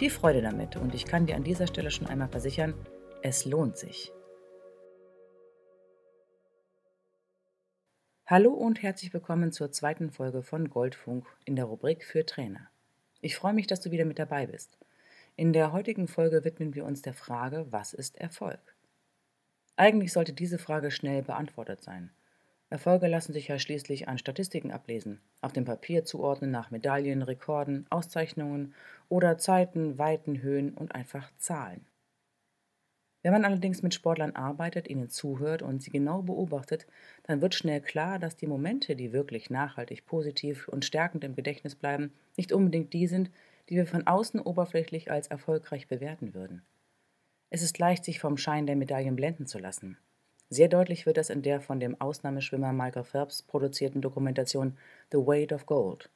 Viel Freude damit und ich kann dir an dieser Stelle schon einmal versichern, es lohnt sich. Hallo und herzlich willkommen zur zweiten Folge von Goldfunk in der Rubrik für Trainer. Ich freue mich, dass du wieder mit dabei bist. In der heutigen Folge widmen wir uns der Frage, was ist Erfolg? Eigentlich sollte diese Frage schnell beantwortet sein. Erfolge lassen sich ja schließlich an Statistiken ablesen, auf dem Papier zuordnen nach Medaillen, Rekorden, Auszeichnungen oder Zeiten, Weiten, Höhen und einfach Zahlen. Wenn man allerdings mit Sportlern arbeitet, ihnen zuhört und sie genau beobachtet, dann wird schnell klar, dass die Momente, die wirklich nachhaltig positiv und stärkend im Gedächtnis bleiben, nicht unbedingt die sind, die wir von außen oberflächlich als erfolgreich bewerten würden. Es ist leicht, sich vom Schein der Medaillen blenden zu lassen. Sehr deutlich wird das in der von dem Ausnahmeschwimmer Michael Phelps produzierten Dokumentation The Weight of Gold.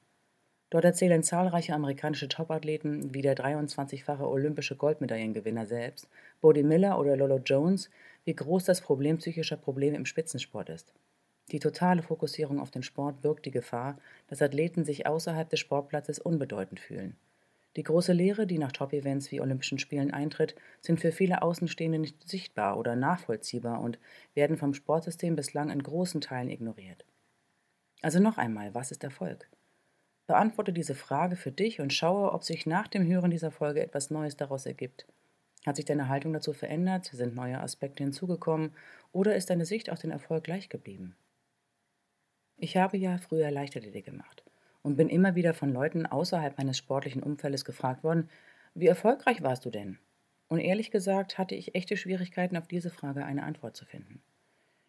Dort erzählen zahlreiche amerikanische Topathleten wie der 23-fache olympische Goldmedaillengewinner selbst, Bodie Miller oder Lolo Jones, wie groß das Problem psychischer Probleme im Spitzensport ist. Die totale Fokussierung auf den Sport birgt die Gefahr, dass Athleten sich außerhalb des Sportplatzes unbedeutend fühlen. Die große Lehre, die nach Top-Events wie Olympischen Spielen eintritt, sind für viele Außenstehende nicht sichtbar oder nachvollziehbar und werden vom Sportsystem bislang in großen Teilen ignoriert. Also noch einmal, was ist Erfolg? Beantworte diese Frage für dich und schaue, ob sich nach dem Hören dieser Folge etwas Neues daraus ergibt. Hat sich deine Haltung dazu verändert? Sind neue Aspekte hinzugekommen? Oder ist deine Sicht auf den Erfolg gleich geblieben? Ich habe ja früher Leichtathletik gemacht und bin immer wieder von Leuten außerhalb meines sportlichen Umfeldes gefragt worden, wie erfolgreich warst du denn? Und ehrlich gesagt hatte ich echte Schwierigkeiten, auf diese Frage eine Antwort zu finden.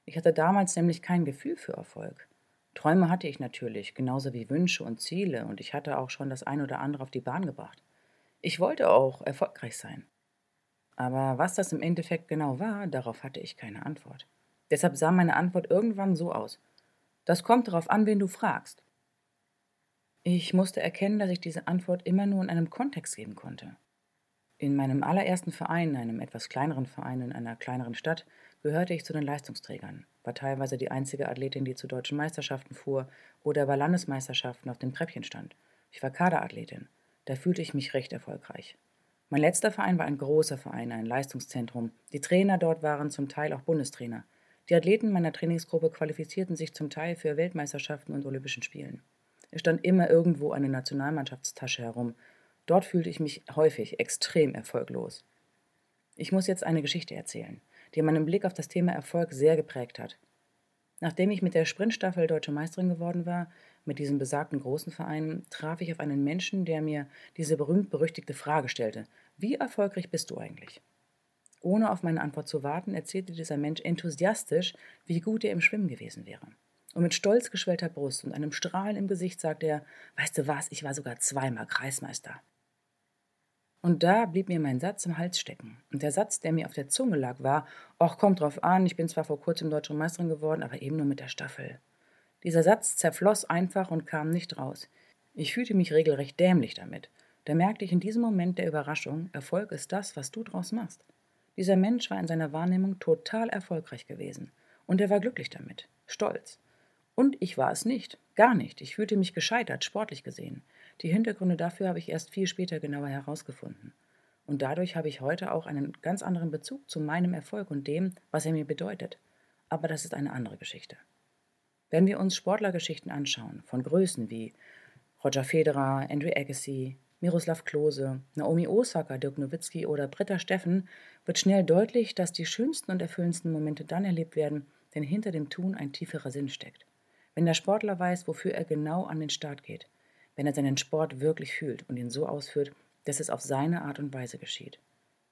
Ich hatte damals nämlich kein Gefühl für Erfolg. Träume hatte ich natürlich, genauso wie Wünsche und Ziele, und ich hatte auch schon das ein oder andere auf die Bahn gebracht. Ich wollte auch erfolgreich sein. Aber was das im Endeffekt genau war, darauf hatte ich keine Antwort. Deshalb sah meine Antwort irgendwann so aus. Das kommt darauf an, wen du fragst. Ich musste erkennen, dass ich diese Antwort immer nur in einem Kontext geben konnte. In meinem allerersten Verein, einem etwas kleineren Verein in einer kleineren Stadt, gehörte ich zu den Leistungsträgern, war teilweise die einzige Athletin, die zu deutschen Meisterschaften fuhr oder bei Landesmeisterschaften auf dem Treppchen stand. Ich war Kaderathletin. Da fühlte ich mich recht erfolgreich. Mein letzter Verein war ein großer Verein, ein Leistungszentrum. Die Trainer dort waren zum Teil auch Bundestrainer. Die Athleten meiner Trainingsgruppe qualifizierten sich zum Teil für Weltmeisterschaften und Olympischen Spielen. Es stand immer irgendwo eine Nationalmannschaftstasche herum. Dort fühlte ich mich häufig extrem erfolglos. Ich muss jetzt eine Geschichte erzählen die meinen Blick auf das Thema Erfolg sehr geprägt hat. Nachdem ich mit der Sprintstaffel Deutsche Meisterin geworden war, mit diesem besagten großen Verein, traf ich auf einen Menschen, der mir diese berühmt-berüchtigte Frage stellte: Wie erfolgreich bist du eigentlich? Ohne auf meine Antwort zu warten, erzählte dieser Mensch enthusiastisch, wie gut er im Schwimmen gewesen wäre. Und mit stolz geschwellter Brust und einem Strahlen im Gesicht sagte er: Weißt du was, ich war sogar zweimal Kreismeister. Und da blieb mir mein Satz im Hals stecken. Und der Satz, der mir auf der Zunge lag, war: Och, kommt drauf an, ich bin zwar vor kurzem deutsche Meisterin geworden, aber eben nur mit der Staffel. Dieser Satz zerfloss einfach und kam nicht raus. Ich fühlte mich regelrecht dämlich damit. Da merkte ich in diesem Moment der Überraschung: Erfolg ist das, was du draus machst. Dieser Mensch war in seiner Wahrnehmung total erfolgreich gewesen. Und er war glücklich damit, stolz. Und ich war es nicht, gar nicht. Ich fühlte mich gescheitert, sportlich gesehen. Die Hintergründe dafür habe ich erst viel später genauer herausgefunden. Und dadurch habe ich heute auch einen ganz anderen Bezug zu meinem Erfolg und dem, was er mir bedeutet. Aber das ist eine andere Geschichte. Wenn wir uns Sportlergeschichten anschauen, von Größen wie Roger Federer, Andrew Agassi, Miroslav Klose, Naomi Osaka, Dirk Nowitzki oder Britta Steffen wird schnell deutlich, dass die schönsten und erfüllendsten Momente dann erlebt werden, wenn hinter dem Tun ein tieferer Sinn steckt. Wenn der Sportler weiß, wofür er genau an den Start geht, wenn er seinen Sport wirklich fühlt und ihn so ausführt, dass es auf seine Art und Weise geschieht.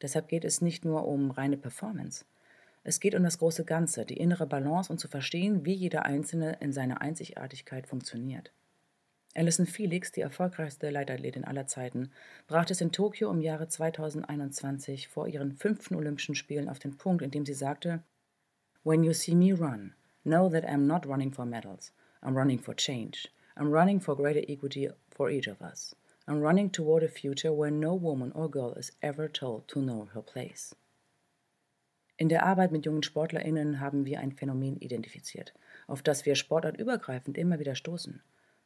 Deshalb geht es nicht nur um reine Performance. Es geht um das große Ganze, die innere Balance und zu verstehen, wie jeder Einzelne in seiner Einzigartigkeit funktioniert. Alison Felix, die erfolgreichste Leitathletin aller Zeiten, brachte es in Tokio im Jahre 2021 vor ihren fünften Olympischen Spielen auf den Punkt, indem sie sagte: When you see me run, know that I'm not running for medals. I'm running for change. I'm running for greater equity for each of us. I'm running toward a future where no woman or girl is ever told to know her place. In der Arbeit mit jungen SportlerInnen haben wir ein Phänomen identifiziert, auf das wir sportartübergreifend immer wieder stoßen.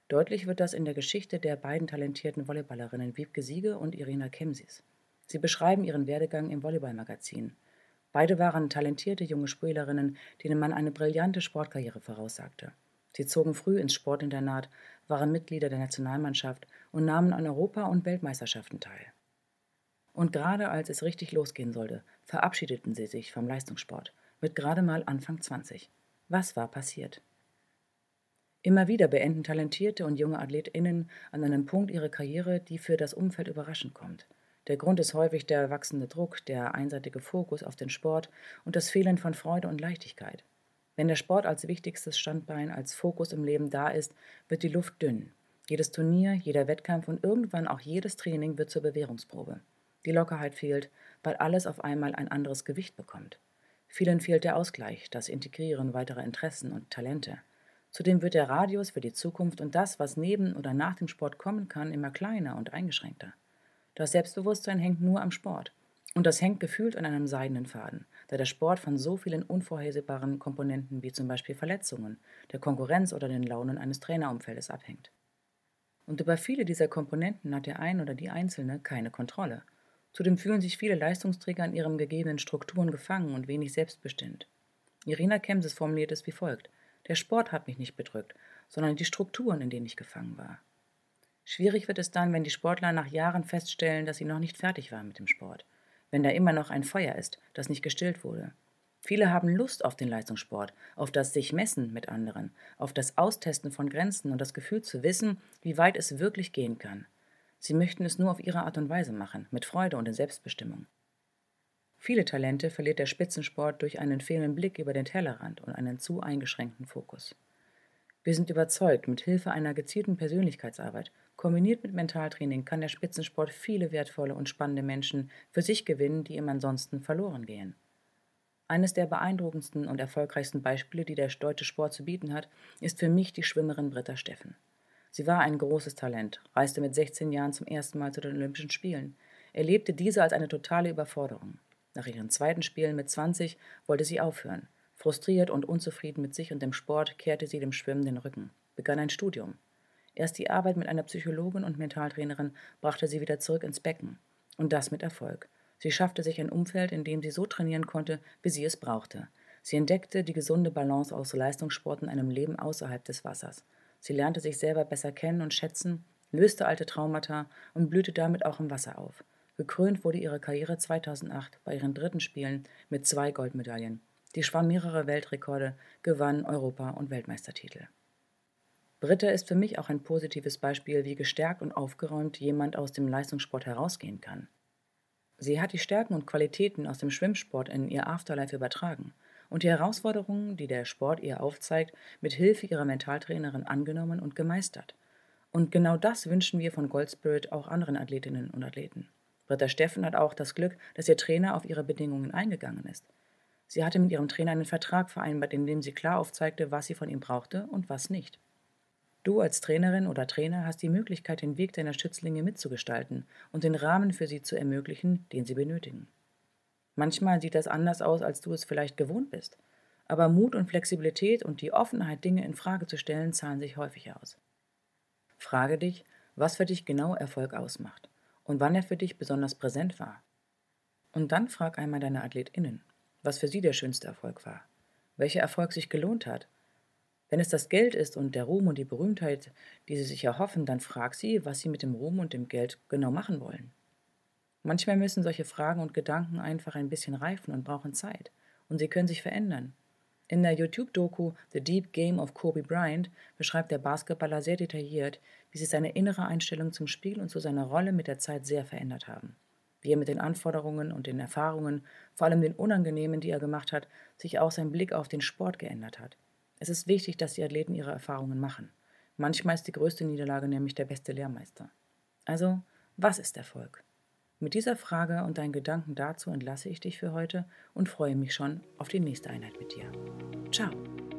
Deutlich wird das in der Geschichte der beiden talentierten Volleyballerinnen Wiebke Siege und Irina Kemsis. Sie beschreiben ihren Werdegang im Volleyballmagazin. Beide waren talentierte junge Spielerinnen, denen man eine brillante Sportkarriere voraussagte. Sie zogen früh ins Sportinternat, waren Mitglieder der Nationalmannschaft und nahmen an Europa- und Weltmeisterschaften teil. Und gerade als es richtig losgehen sollte, verabschiedeten sie sich vom Leistungssport, mit gerade mal Anfang 20. Was war passiert? Immer wieder beenden talentierte und junge AthletInnen an einem Punkt ihre Karriere, die für das Umfeld überraschend kommt. Der Grund ist häufig der wachsende Druck, der einseitige Fokus auf den Sport und das Fehlen von Freude und Leichtigkeit. Wenn der Sport als wichtigstes Standbein, als Fokus im Leben da ist, wird die Luft dünn. Jedes Turnier, jeder Wettkampf und irgendwann auch jedes Training wird zur Bewährungsprobe. Die Lockerheit fehlt, weil alles auf einmal ein anderes Gewicht bekommt. Vielen fehlt der Ausgleich, das Integrieren weiterer Interessen und Talente. Zudem wird der Radius für die Zukunft und das, was neben oder nach dem Sport kommen kann, immer kleiner und eingeschränkter. Das Selbstbewusstsein hängt nur am Sport. Und das hängt gefühlt an einem seidenen Faden, da der Sport von so vielen unvorhersehbaren Komponenten wie zum Beispiel Verletzungen, der Konkurrenz oder den Launen eines Trainerumfeldes abhängt. Und über viele dieser Komponenten hat der ein oder die Einzelne keine Kontrolle. Zudem fühlen sich viele Leistungsträger in ihren gegebenen Strukturen gefangen und wenig selbstbestimmt. Irina Kemses formuliert es wie folgt: der Sport hat mich nicht bedrückt, sondern die Strukturen, in denen ich gefangen war. Schwierig wird es dann, wenn die Sportler nach Jahren feststellen, dass sie noch nicht fertig waren mit dem Sport, wenn da immer noch ein Feuer ist, das nicht gestillt wurde. Viele haben Lust auf den Leistungssport, auf das sich messen mit anderen, auf das Austesten von Grenzen und das Gefühl zu wissen, wie weit es wirklich gehen kann. Sie möchten es nur auf ihre Art und Weise machen, mit Freude und in Selbstbestimmung. Viele Talente verliert der Spitzensport durch einen fehlenden Blick über den Tellerrand und einen zu eingeschränkten Fokus. Wir sind überzeugt, mit Hilfe einer gezielten Persönlichkeitsarbeit, kombiniert mit Mentaltraining, kann der Spitzensport viele wertvolle und spannende Menschen für sich gewinnen, die ihm ansonsten verloren gehen. Eines der beeindruckendsten und erfolgreichsten Beispiele, die der deutsche Sport zu bieten hat, ist für mich die Schwimmerin Britta Steffen. Sie war ein großes Talent, reiste mit 16 Jahren zum ersten Mal zu den Olympischen Spielen, erlebte diese als eine totale Überforderung. Nach ihren zweiten Spielen mit 20 wollte sie aufhören. Frustriert und unzufrieden mit sich und dem Sport kehrte sie dem Schwimmen den Rücken, begann ein Studium. Erst die Arbeit mit einer Psychologin und Mentaltrainerin brachte sie wieder zurück ins Becken. Und das mit Erfolg. Sie schaffte sich ein Umfeld, in dem sie so trainieren konnte, wie sie es brauchte. Sie entdeckte die gesunde Balance aus Leistungssport in einem Leben außerhalb des Wassers. Sie lernte sich selber besser kennen und schätzen, löste alte Traumata und blühte damit auch im Wasser auf. Gekrönt wurde ihre Karriere 2008 bei ihren dritten Spielen mit zwei Goldmedaillen. Die schwamm mehrere Weltrekorde, gewann Europa- und Weltmeistertitel. Britta ist für mich auch ein positives Beispiel, wie gestärkt und aufgeräumt jemand aus dem Leistungssport herausgehen kann. Sie hat die Stärken und Qualitäten aus dem Schwimmsport in ihr Afterlife übertragen und die Herausforderungen, die der Sport ihr aufzeigt, mit Hilfe ihrer Mentaltrainerin angenommen und gemeistert. Und genau das wünschen wir von Goldspirit auch anderen Athletinnen und Athleten. Britta Steffen hat auch das Glück, dass ihr Trainer auf ihre Bedingungen eingegangen ist. Sie hatte mit ihrem Trainer einen Vertrag vereinbart, in dem sie klar aufzeigte, was sie von ihm brauchte und was nicht. Du als Trainerin oder Trainer hast die Möglichkeit, den Weg deiner Schützlinge mitzugestalten und den Rahmen für sie zu ermöglichen, den sie benötigen. Manchmal sieht das anders aus, als du es vielleicht gewohnt bist. Aber Mut und Flexibilität und die Offenheit, Dinge in Frage zu stellen, zahlen sich häufig aus. Frage dich, was für dich genau Erfolg ausmacht und wann er für dich besonders präsent war. Und dann frag einmal deine AthletInnen, was für sie der schönste Erfolg war, welcher Erfolg sich gelohnt hat Wenn es das Geld ist und der Ruhm und die Berühmtheit, die sie sich erhoffen, dann frag sie, was sie mit dem Ruhm und dem Geld genau machen wollen. Manchmal müssen solche Fragen und Gedanken einfach ein bisschen reifen und brauchen Zeit. Und sie können sich verändern. In der YouTube-Doku The Deep Game of Kobe Bryant beschreibt der Basketballer sehr detailliert, wie sich seine innere Einstellung zum Spiel und zu seiner Rolle mit der Zeit sehr verändert haben. Wie er mit den Anforderungen und den Erfahrungen, vor allem den unangenehmen, die er gemacht hat, sich auch sein Blick auf den Sport geändert hat. Es ist wichtig, dass die Athleten ihre Erfahrungen machen. Manchmal ist die größte Niederlage nämlich der beste Lehrmeister. Also, was ist Erfolg? Mit dieser Frage und deinen Gedanken dazu entlasse ich dich für heute und freue mich schon auf die nächste Einheit mit dir. Ciao!